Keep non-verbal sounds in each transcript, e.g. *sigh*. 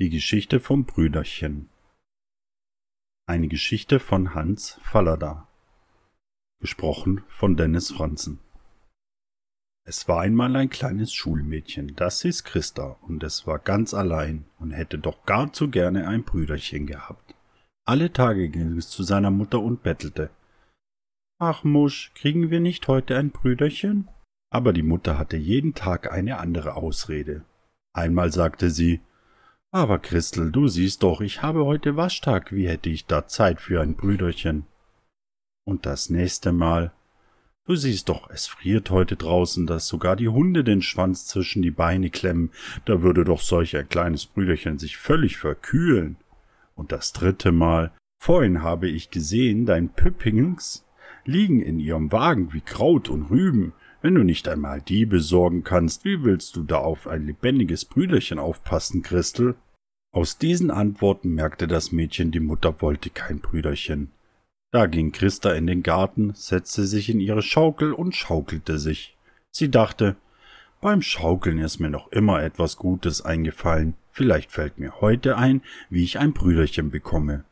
Die Geschichte vom Brüderchen Eine Geschichte von Hans Fallada Gesprochen von Dennis Franzen Es war einmal ein kleines Schulmädchen, das hieß Christa, und es war ganz allein und hätte doch gar zu gerne ein Brüderchen gehabt. Alle Tage ging es zu seiner Mutter und bettelte. Ach Musch, kriegen wir nicht heute ein Brüderchen? Aber die Mutter hatte jeden Tag eine andere Ausrede. Einmal sagte sie, aber Christel, du siehst doch, ich habe heute Waschtag, wie hätte ich da Zeit für ein Brüderchen? Und das nächste Mal, du siehst doch, es friert heute draußen, dass sogar die Hunde den Schwanz zwischen die Beine klemmen, da würde doch solch ein kleines Brüderchen sich völlig verkühlen. Und das dritte Mal, vorhin habe ich gesehen, dein Püppings liegen in ihrem Wagen wie Kraut und Rüben, wenn du nicht einmal die besorgen kannst, wie willst du da auf ein lebendiges Brüderchen aufpassen, Christel? Aus diesen Antworten merkte das Mädchen, die Mutter wollte kein Brüderchen. Da ging Christa in den Garten, setzte sich in ihre Schaukel und schaukelte sich. Sie dachte, beim Schaukeln ist mir noch immer etwas Gutes eingefallen, vielleicht fällt mir heute ein, wie ich ein Brüderchen bekomme.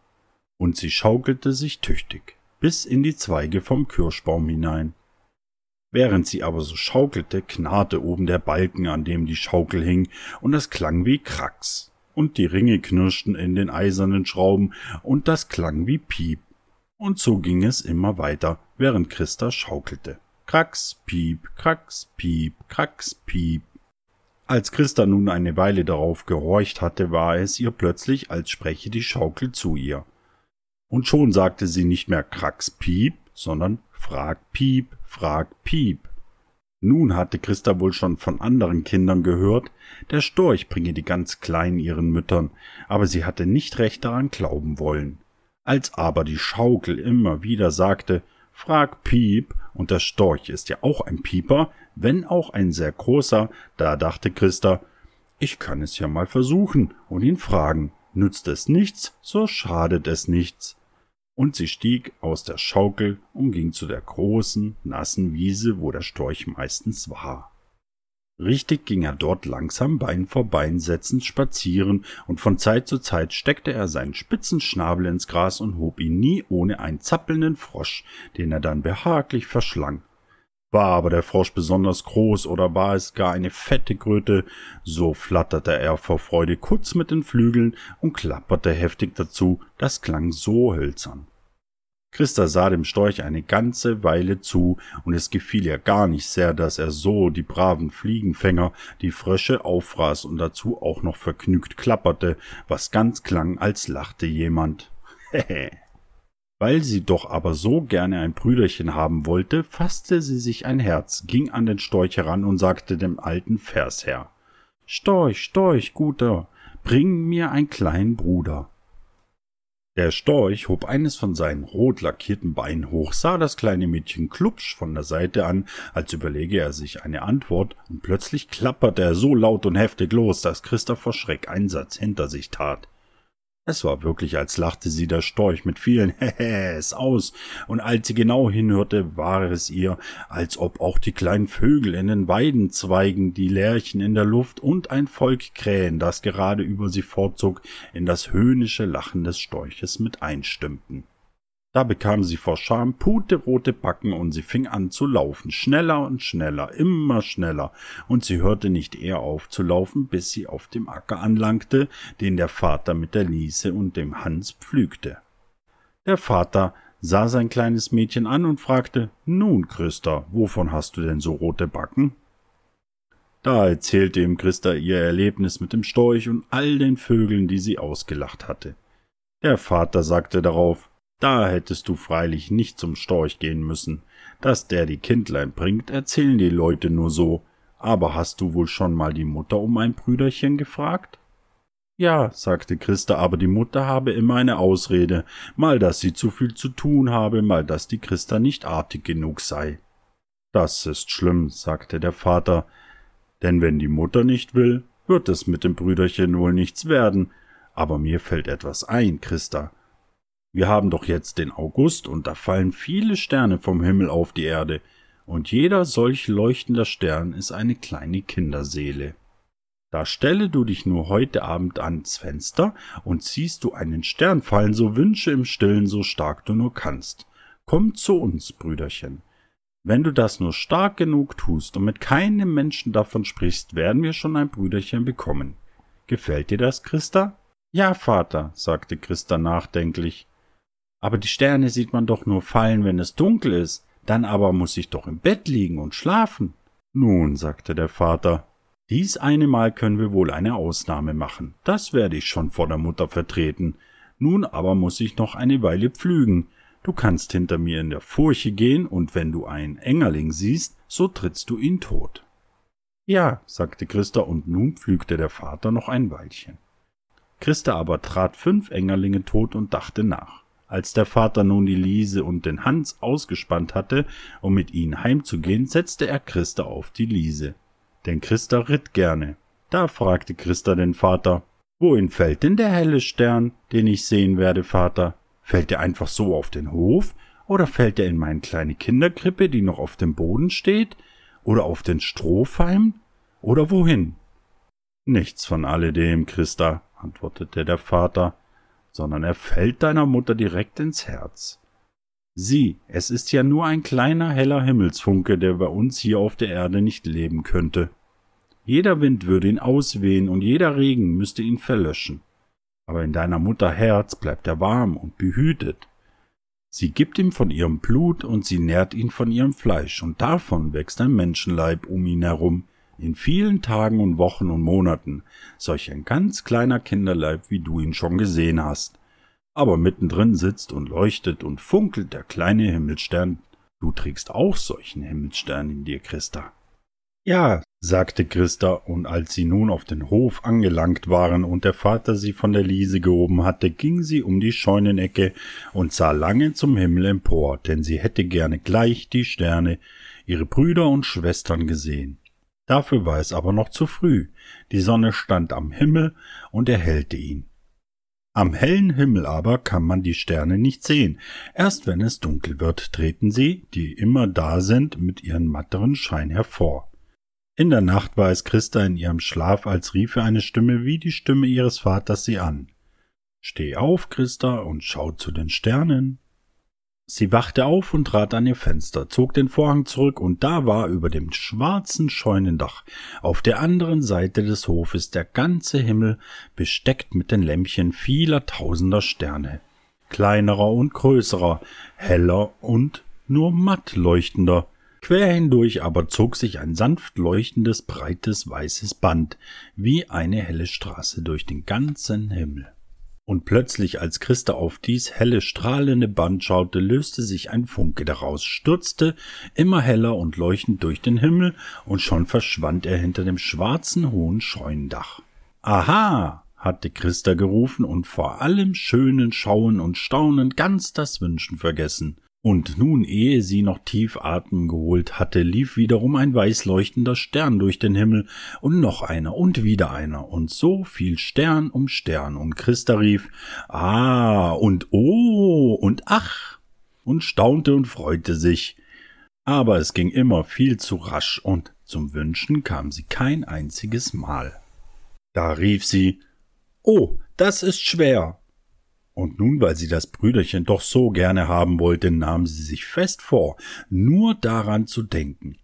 Und sie schaukelte sich tüchtig, bis in die Zweige vom Kirschbaum hinein. Während sie aber so schaukelte, knarrte oben der Balken, an dem die Schaukel hing, und es klang wie Krax, und die Ringe knirschten in den eisernen Schrauben, und das klang wie Piep. Und so ging es immer weiter, während Christa schaukelte. Krax, Piep, Krax, Piep, Krax, Piep. Als Christa nun eine Weile darauf gehorcht hatte, war es ihr plötzlich, als spreche die Schaukel zu ihr. Und schon sagte sie nicht mehr Krax, Piep, sondern Frag Piep, frag Piep. Nun hatte Christa wohl schon von anderen Kindern gehört, der Storch bringe die ganz Kleinen ihren Müttern, aber sie hatte nicht recht daran glauben wollen. Als aber die Schaukel immer wieder sagte, Frag Piep, und der Storch ist ja auch ein Pieper, wenn auch ein sehr großer, da dachte Christa, ich kann es ja mal versuchen und ihn fragen. Nützt es nichts, so schadet es nichts und sie stieg aus der Schaukel und ging zu der großen, nassen Wiese, wo der Storch meistens war. Richtig ging er dort langsam Bein vor Bein setzend spazieren, und von Zeit zu Zeit steckte er seinen spitzen Schnabel ins Gras und hob ihn nie ohne einen zappelnden Frosch, den er dann behaglich verschlang. War aber der Frosch besonders groß oder war es gar eine fette Kröte, so flatterte er vor Freude kurz mit den Flügeln und klapperte heftig dazu, das klang so hölzern. Christa sah dem Storch eine ganze Weile zu, und es gefiel ihr gar nicht sehr, dass er so die braven Fliegenfänger, die Frösche auffraß und dazu auch noch vergnügt klapperte, was ganz klang, als lachte jemand. Weil sie doch aber so gerne ein Brüderchen haben wollte, fasste sie sich ein Herz, ging an den Storch heran und sagte dem alten Versherr Storch, Storch, guter, bring mir einen kleinen Bruder. Der Storch hob eines von seinen rot lackierten Beinen hoch, sah das kleine Mädchen klupsch von der Seite an, als überlege er sich eine Antwort, und plötzlich klapperte er so laut und heftig los, dass Christa vor Schreck einen Satz hinter sich tat. Es war wirklich, als lachte sie der Storch mit vielen *laughs* Hähäs aus, und als sie genau hinhörte, war es ihr, als ob auch die kleinen Vögel in den Weidenzweigen, die Lerchen in der Luft und ein Volk Krähen, das gerade über sie fortzog, in das höhnische Lachen des Storches mit einstimmten. Da bekam sie vor Scham puterote Backen und sie fing an zu laufen, schneller und schneller, immer schneller, und sie hörte nicht eher auf zu laufen, bis sie auf dem Acker anlangte, den der Vater mit der Liese und dem Hans pflügte. Der Vater sah sein kleines Mädchen an und fragte, Nun, Christa, wovon hast du denn so rote Backen? Da erzählte ihm Christa ihr Erlebnis mit dem Storch und all den Vögeln, die sie ausgelacht hatte. Der Vater sagte darauf, da hättest du freilich nicht zum Storch gehen müssen. Dass der die Kindlein bringt, erzählen die Leute nur so. Aber hast du wohl schon mal die Mutter um ein Brüderchen gefragt? Ja, sagte Christa, aber die Mutter habe immer eine Ausrede, mal dass sie zu viel zu tun habe, mal dass die Christa nicht artig genug sei. Das ist schlimm, sagte der Vater, denn wenn die Mutter nicht will, wird es mit dem Brüderchen wohl nichts werden. Aber mir fällt etwas ein, Christa. Wir haben doch jetzt den August und da fallen viele Sterne vom Himmel auf die Erde, und jeder solch leuchtender Stern ist eine kleine Kinderseele. Da stelle du dich nur heute Abend ans Fenster und siehst du einen Stern fallen, so wünsche im Stillen so stark du nur kannst. Komm zu uns, Brüderchen. Wenn du das nur stark genug tust und mit keinem Menschen davon sprichst, werden wir schon ein Brüderchen bekommen. Gefällt dir das, Christa? Ja, Vater, sagte Christa nachdenklich. Aber die Sterne sieht man doch nur fallen, wenn es dunkel ist. Dann aber muss ich doch im Bett liegen und schlafen. Nun, sagte der Vater, dies eine Mal können wir wohl eine Ausnahme machen. Das werde ich schon vor der Mutter vertreten. Nun aber muss ich noch eine Weile pflügen. Du kannst hinter mir in der Furche gehen, und wenn du einen Engerling siehst, so trittst du ihn tot. Ja, sagte Christa, und nun pflügte der Vater noch ein Weilchen. Christa aber trat fünf Engerlinge tot und dachte nach. Als der Vater nun die Liese und den Hans ausgespannt hatte, um mit ihnen heimzugehen, setzte er Christa auf die Liese denn Christa ritt gerne. Da fragte Christa den Vater, Wohin fällt denn der helle Stern, den ich sehen werde, Vater? Fällt er einfach so auf den Hof? Oder fällt er in meine kleine Kinderkrippe, die noch auf dem Boden steht? Oder auf den Strohfalm? Oder wohin? Nichts von alledem, Christa, antwortete der Vater, sondern er fällt deiner Mutter direkt ins Herz. Sieh, es ist ja nur ein kleiner heller Himmelsfunke, der bei uns hier auf der Erde nicht leben könnte. Jeder Wind würde ihn auswehen und jeder Regen müsste ihn verlöschen. Aber in deiner Mutter Herz bleibt er warm und behütet. Sie gibt ihm von ihrem Blut und sie nährt ihn von ihrem Fleisch, und davon wächst ein Menschenleib um ihn herum, in vielen Tagen und Wochen und Monaten, solch ein ganz kleiner Kinderleib, wie du ihn schon gesehen hast. Aber mittendrin sitzt und leuchtet und funkelt der kleine Himmelstern. Du trägst auch solchen Himmelstern in dir, Christa. Ja, sagte Christa, und als sie nun auf den Hof angelangt waren und der Vater sie von der Liese gehoben hatte, ging sie um die Scheunenecke und sah lange zum Himmel empor, denn sie hätte gerne gleich die Sterne, ihre Brüder und Schwestern gesehen. Dafür war es aber noch zu früh, die Sonne stand am Himmel und erhellte ihn. Am hellen Himmel aber kann man die Sterne nicht sehen. Erst wenn es dunkel wird, treten sie, die immer da sind, mit ihrem matteren Schein hervor. In der Nacht war es Christa in ihrem Schlaf, als riefe eine Stimme wie die Stimme ihres Vaters sie an. Steh auf, Christa, und schau zu den Sternen. Sie wachte auf und trat an ihr Fenster, zog den Vorhang zurück, und da war über dem schwarzen Scheunendach auf der anderen Seite des Hofes der ganze Himmel besteckt mit den Lämpchen vieler tausender Sterne, kleinerer und größerer, heller und nur matt leuchtender, Quer hindurch aber zog sich ein sanft leuchtendes, breites, weißes Band wie eine helle Straße durch den ganzen Himmel. Und plötzlich, als Christa auf dies helle, strahlende Band schaute, löste sich ein Funke daraus, stürzte immer heller und leuchtend durch den Himmel, und schon verschwand er hinter dem schwarzen, hohen Scheunendach. Aha! hatte Christa gerufen und vor allem schönen Schauen und Staunen ganz das Wünschen vergessen. Und nun, ehe sie noch tief Atem geholt hatte, lief wiederum ein weißleuchtender Stern durch den Himmel und noch einer und wieder einer und so fiel Stern um Stern und Christa rief Ah und oh und ach und staunte und freute sich. Aber es ging immer viel zu rasch und zum Wünschen kam sie kein einziges Mal. Da rief sie Oh, das ist schwer. Und nun, weil sie das Brüderchen doch so gerne haben wollte, nahm sie sich fest vor, nur daran zu denken.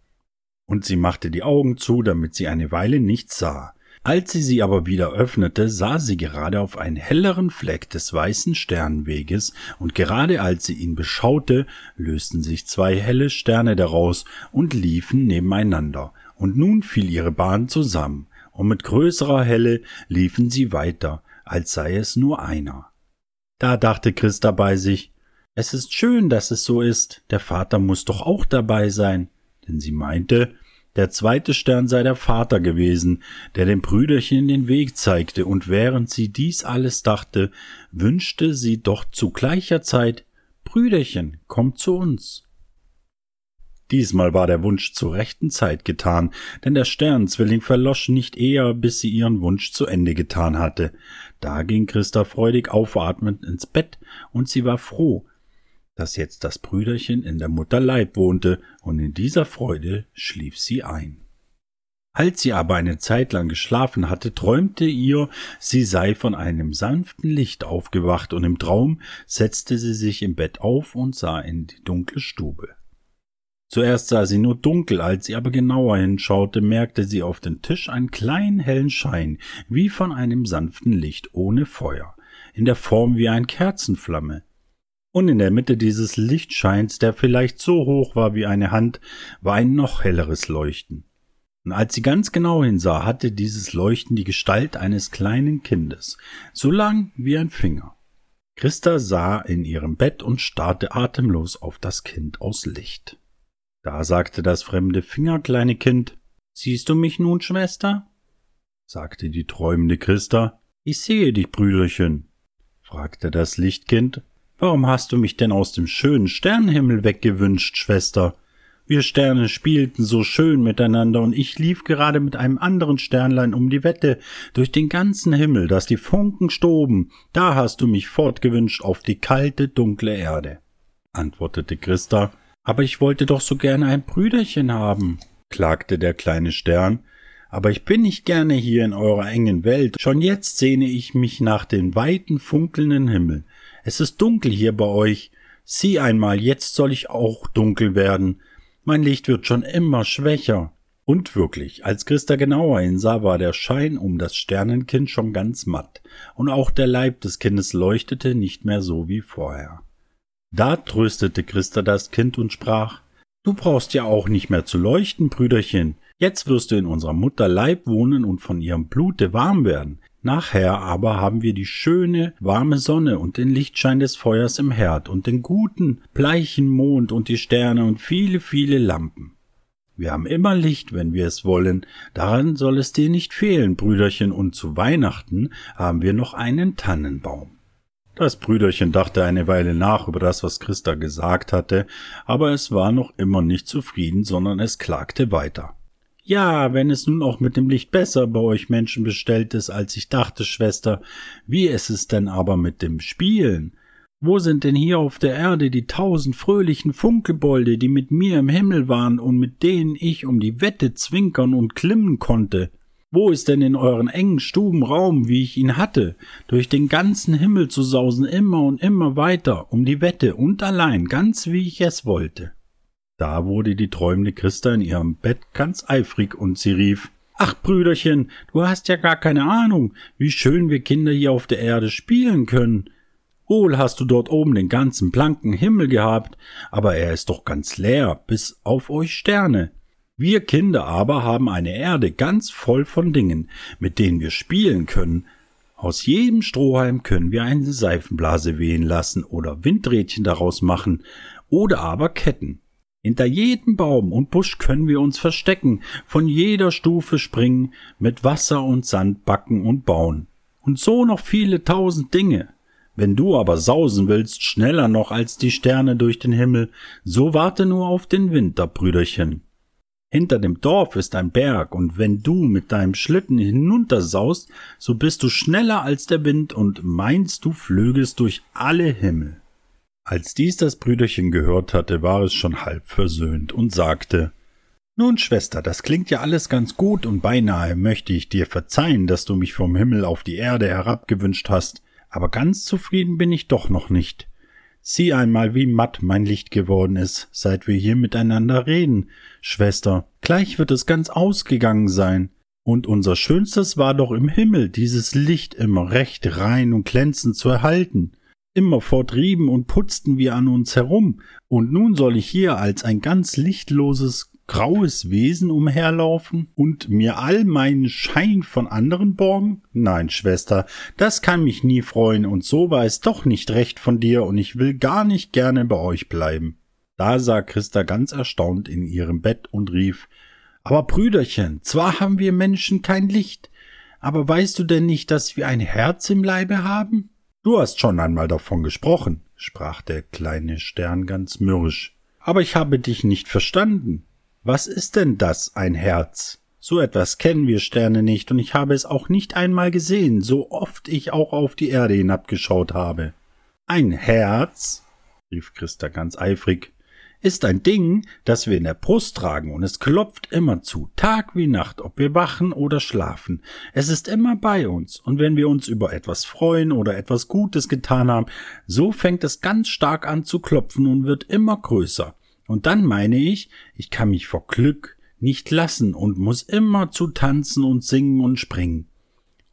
Und sie machte die Augen zu, damit sie eine Weile nichts sah. Als sie sie aber wieder öffnete, sah sie gerade auf einen helleren Fleck des weißen Sternweges, und gerade als sie ihn beschaute, lösten sich zwei helle Sterne daraus und liefen nebeneinander, und nun fiel ihre Bahn zusammen, und mit größerer Helle liefen sie weiter, als sei es nur einer. Da dachte Christa bei sich, es ist schön, dass es so ist, der Vater muss doch auch dabei sein, denn sie meinte, der zweite Stern sei der Vater gewesen, der dem Brüderchen den Weg zeigte, und während sie dies alles dachte, wünschte sie doch zu gleicher Zeit Brüderchen, komm zu uns. Diesmal war der Wunsch zur rechten Zeit getan, denn der Sternzwilling verlosch nicht eher, bis sie ihren Wunsch zu Ende getan hatte. Da ging Christa freudig aufatmend ins Bett, und sie war froh, dass jetzt das Brüderchen in der Mutter Leib wohnte, und in dieser Freude schlief sie ein. Als sie aber eine Zeit lang geschlafen hatte, träumte ihr, sie sei von einem sanften Licht aufgewacht, und im Traum setzte sie sich im Bett auf und sah in die dunkle Stube. Zuerst sah sie nur dunkel, als sie aber genauer hinschaute, merkte sie auf dem Tisch einen kleinen hellen Schein, wie von einem sanften Licht ohne Feuer, in der Form wie ein Kerzenflamme. Und in der Mitte dieses Lichtscheins, der vielleicht so hoch war wie eine Hand, war ein noch helleres Leuchten. Und als sie ganz genau hinsah, hatte dieses Leuchten die Gestalt eines kleinen Kindes, so lang wie ein Finger. Christa sah in ihrem Bett und starrte atemlos auf das Kind aus Licht. Da sagte das fremde fingerkleine Kind Siehst du mich nun, Schwester? sagte die träumende Christa. Ich sehe dich, Brüderchen, fragte das Lichtkind. Warum hast du mich denn aus dem schönen Sternenhimmel weggewünscht, Schwester? Wir Sterne spielten so schön miteinander, und ich lief gerade mit einem anderen Sternlein um die Wette durch den ganzen Himmel, dass die Funken stoben. Da hast du mich fortgewünscht auf die kalte, dunkle Erde, antwortete Christa. Aber ich wollte doch so gerne ein Brüderchen haben, klagte der kleine Stern. Aber ich bin nicht gerne hier in eurer engen Welt. Schon jetzt sehne ich mich nach dem weiten, funkelnden Himmel. Es ist dunkel hier bei euch. Sieh einmal, jetzt soll ich auch dunkel werden. Mein Licht wird schon immer schwächer. Und wirklich, als Christa genauer hinsah, war der Schein um das Sternenkind schon ganz matt, und auch der Leib des Kindes leuchtete nicht mehr so wie vorher. Da tröstete Christa das Kind und sprach Du brauchst ja auch nicht mehr zu leuchten, Brüderchen. Jetzt wirst du in unserer Mutter Leib wohnen und von ihrem Blute warm werden. Nachher aber haben wir die schöne, warme Sonne und den Lichtschein des Feuers im Herd und den guten, bleichen Mond und die Sterne und viele, viele Lampen. Wir haben immer Licht, wenn wir es wollen, daran soll es dir nicht fehlen, Brüderchen, und zu Weihnachten haben wir noch einen Tannenbaum. Das Brüderchen dachte eine Weile nach über das, was Christa gesagt hatte, aber es war noch immer nicht zufrieden, sondern es klagte weiter. Ja, wenn es nun auch mit dem Licht besser bei euch Menschen bestellt ist, als ich dachte, Schwester, wie ist es denn aber mit dem Spielen? Wo sind denn hier auf der Erde die tausend fröhlichen Funkelbolde, die mit mir im Himmel waren und mit denen ich um die Wette zwinkern und klimmen konnte? Wo ist denn in euren engen Stuben Raum, wie ich ihn hatte, durch den ganzen Himmel zu sausen, immer und immer weiter, um die Wette und allein, ganz wie ich es wollte? Da wurde die träumende Christa in ihrem Bett ganz eifrig und sie rief Ach, Brüderchen, du hast ja gar keine Ahnung, wie schön wir Kinder hier auf der Erde spielen können. Wohl hast du dort oben den ganzen blanken Himmel gehabt, aber er ist doch ganz leer, bis auf euch Sterne. Wir Kinder aber haben eine Erde ganz voll von Dingen, mit denen wir spielen können. Aus jedem Strohhalm können wir eine Seifenblase wehen lassen oder Windrädchen daraus machen oder aber Ketten. Hinter jedem Baum und Busch können wir uns verstecken, von jeder Stufe springen, mit Wasser und Sand backen und bauen. Und so noch viele tausend Dinge. Wenn du aber sausen willst, schneller noch als die Sterne durch den Himmel, so warte nur auf den Winter, Brüderchen. Hinter dem Dorf ist ein Berg, und wenn du mit deinem Schlitten hinuntersaust, so bist du schneller als der Wind und meinst du flögest durch alle Himmel. Als dies das Brüderchen gehört hatte, war es schon halb versöhnt und sagte Nun, Schwester, das klingt ja alles ganz gut, und beinahe möchte ich dir verzeihen, dass du mich vom Himmel auf die Erde herabgewünscht hast, aber ganz zufrieden bin ich doch noch nicht. Sieh einmal, wie matt mein Licht geworden ist, seit wir hier miteinander reden, Schwester. Gleich wird es ganz ausgegangen sein. Und unser Schönstes war doch im Himmel, dieses Licht immer recht rein und glänzend zu erhalten. Immerfort rieben und putzten wir an uns herum, und nun soll ich hier als ein ganz lichtloses, graues Wesen umherlaufen und mir all meinen Schein von anderen borgen? Nein, Schwester, das kann mich nie freuen, und so war es doch nicht recht von dir, und ich will gar nicht gerne bei euch bleiben. Da sah Christa ganz erstaunt in ihrem Bett und rief Aber Brüderchen, zwar haben wir Menschen kein Licht, aber weißt du denn nicht, dass wir ein Herz im Leibe haben? Du hast schon einmal davon gesprochen, sprach der kleine Stern ganz mürrisch. Aber ich habe dich nicht verstanden. Was ist denn das, ein Herz? So etwas kennen wir Sterne nicht, und ich habe es auch nicht einmal gesehen, so oft ich auch auf die Erde hinabgeschaut habe. Ein Herz? rief Christa ganz eifrig. ist ein Ding, das wir in der Brust tragen und es klopft immer zu, Tag wie Nacht, ob wir wachen oder schlafen. Es ist immer bei uns und wenn wir uns über etwas freuen oder etwas Gutes getan haben, so fängt es ganz stark an zu klopfen und wird immer größer. Und dann meine ich, ich kann mich vor Glück nicht lassen und muss immer zu tanzen und singen und springen.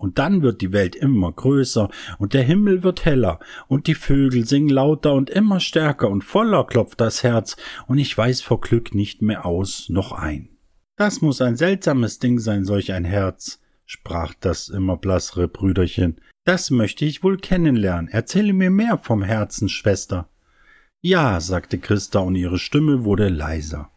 Und dann wird die Welt immer größer und der Himmel wird heller und die Vögel singen lauter und immer stärker und voller klopft das Herz und ich weiß vor Glück nicht mehr aus noch ein. Das muss ein seltsames Ding sein, solch ein Herz, sprach das immer blassere Brüderchen. Das möchte ich wohl kennenlernen. Erzähle mir mehr vom Herzen, Schwester. Ja, sagte Christa und ihre Stimme wurde leiser.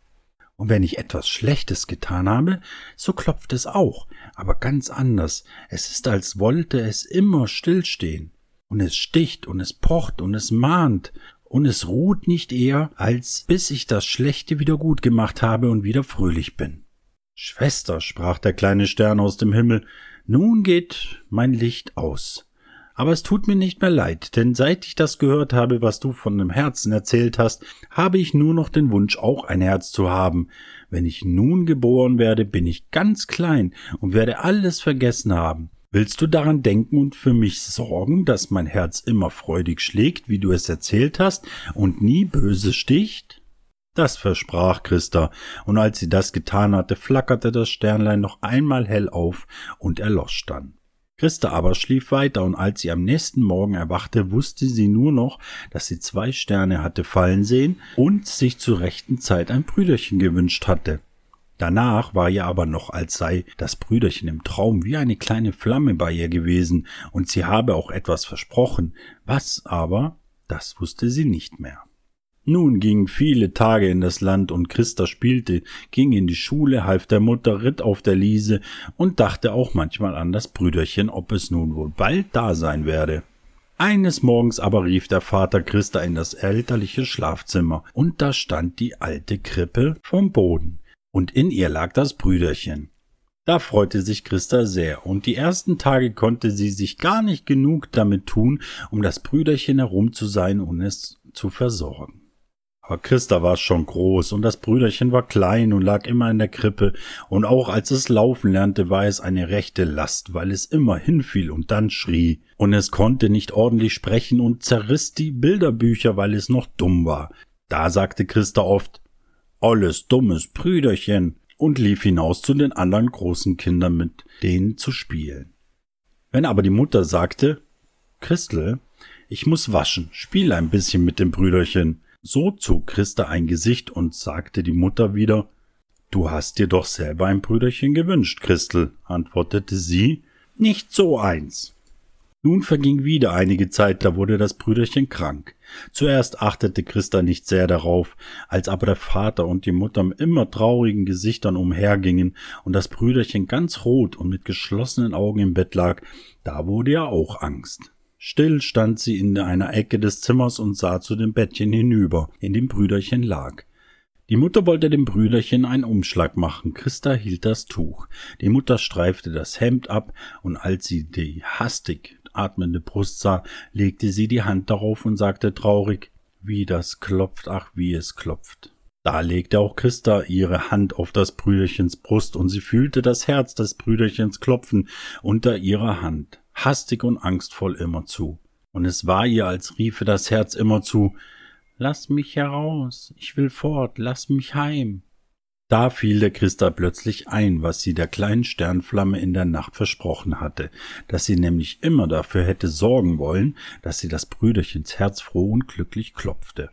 Und wenn ich etwas Schlechtes getan habe, so klopft es auch, aber ganz anders. Es ist, als wollte es immer stillstehen. Und es sticht und es pocht und es mahnt. Und es ruht nicht eher, als bis ich das Schlechte wieder gut gemacht habe und wieder fröhlich bin. Schwester, sprach der kleine Stern aus dem Himmel, nun geht mein Licht aus. Aber es tut mir nicht mehr leid, denn seit ich das gehört habe, was du von dem Herzen erzählt hast, habe ich nur noch den Wunsch, auch ein Herz zu haben. Wenn ich nun geboren werde, bin ich ganz klein und werde alles vergessen haben. Willst du daran denken und für mich sorgen, dass mein Herz immer freudig schlägt, wie du es erzählt hast, und nie böse sticht? Das versprach Christa, und als sie das getan hatte, flackerte das Sternlein noch einmal hell auf und erlosch dann. Christa aber schlief weiter, und als sie am nächsten Morgen erwachte, wusste sie nur noch, dass sie zwei Sterne hatte fallen sehen und sich zur rechten Zeit ein Brüderchen gewünscht hatte. Danach war ihr aber noch, als sei das Brüderchen im Traum wie eine kleine Flamme bei ihr gewesen, und sie habe auch etwas versprochen, was aber, das wusste sie nicht mehr. Nun gingen viele Tage in das Land und Christa spielte, ging in die Schule, half der Mutter, ritt auf der Liese und dachte auch manchmal an das Brüderchen, ob es nun wohl bald da sein werde. Eines Morgens aber rief der Vater Christa in das elterliche Schlafzimmer, und da stand die alte Krippe vom Boden, und in ihr lag das Brüderchen. Da freute sich Christa sehr, und die ersten Tage konnte sie sich gar nicht genug damit tun, um das Brüderchen herum zu sein und es zu versorgen. Aber Christa war schon groß und das Brüderchen war klein und lag immer in der Krippe, und auch als es laufen lernte, war es eine rechte Last, weil es immer hinfiel und dann schrie, und es konnte nicht ordentlich sprechen und zerriss die Bilderbücher, weil es noch dumm war. Da sagte Christa oft Olles dummes Brüderchen und lief hinaus zu den anderen großen Kindern mit denen zu spielen. Wenn aber die Mutter sagte Christel, ich muss waschen, spiel ein bisschen mit dem Brüderchen, so zog Christa ein Gesicht und sagte die Mutter wieder Du hast dir doch selber ein Brüderchen gewünscht, Christel, antwortete sie, nicht so eins. Nun verging wieder einige Zeit, da wurde das Brüderchen krank. Zuerst achtete Christa nicht sehr darauf, als aber der Vater und die Mutter mit immer traurigen Gesichtern umhergingen und das Brüderchen ganz rot und mit geschlossenen Augen im Bett lag, da wurde ihr auch Angst. Still stand sie in einer Ecke des Zimmers und sah zu dem Bettchen hinüber, in dem Brüderchen lag. Die Mutter wollte dem Brüderchen einen Umschlag machen. Christa hielt das Tuch. Die Mutter streifte das Hemd ab, und als sie die hastig atmende Brust sah, legte sie die Hand darauf und sagte traurig, wie das klopft, ach, wie es klopft. Da legte auch Christa ihre Hand auf das Brüderchens Brust, und sie fühlte das Herz des Brüderchens klopfen unter ihrer Hand hastig und angstvoll immerzu. Und es war ihr, als riefe das Herz immerzu Lass mich heraus, ich will fort, lass mich heim. Da fiel der Christa plötzlich ein, was sie der kleinen Sternflamme in der Nacht versprochen hatte, dass sie nämlich immer dafür hätte sorgen wollen, dass sie das Brüderchens Herz froh und glücklich klopfte.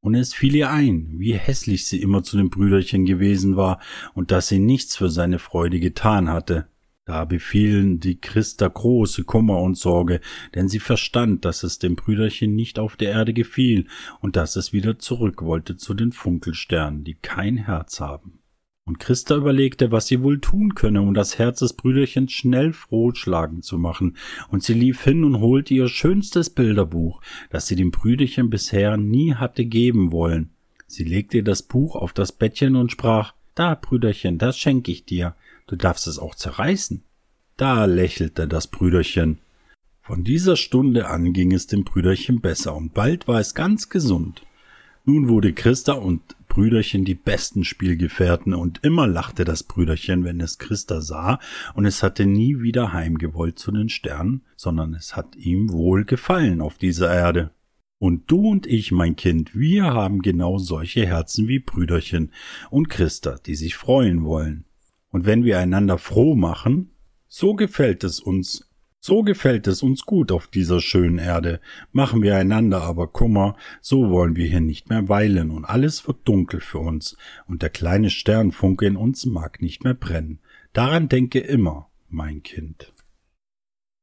Und es fiel ihr ein, wie hässlich sie immer zu dem Brüderchen gewesen war und dass sie nichts für seine Freude getan hatte. Da befielen die Christa große Kummer und Sorge, denn sie verstand, dass es dem Brüderchen nicht auf der Erde gefiel und dass es wieder zurück wollte zu den Funkelsternen, die kein Herz haben. Und Christa überlegte, was sie wohl tun könne, um das Herz des Brüderchens schnell froh schlagen zu machen, und sie lief hin und holte ihr schönstes Bilderbuch, das sie dem Brüderchen bisher nie hatte geben wollen. Sie legte das Buch auf das Bettchen und sprach Da, Brüderchen, das schenk ich dir. Du darfst es auch zerreißen. Da lächelte das Brüderchen. Von dieser Stunde an ging es dem Brüderchen besser, und bald war es ganz gesund. Nun wurde Christa und Brüderchen die besten Spielgefährten und immer lachte das Brüderchen, wenn es Christa sah, und es hatte nie wieder heimgewollt zu den Sternen, sondern es hat ihm wohl gefallen auf dieser Erde. Und du und ich, mein Kind, wir haben genau solche Herzen wie Brüderchen und Christa, die sich freuen wollen. Und wenn wir einander froh machen, so gefällt es uns so gefällt es uns gut auf dieser schönen Erde, machen wir einander aber Kummer, so wollen wir hier nicht mehr weilen, und alles wird dunkel für uns, und der kleine Sternfunke in uns mag nicht mehr brennen. Daran denke immer, mein Kind.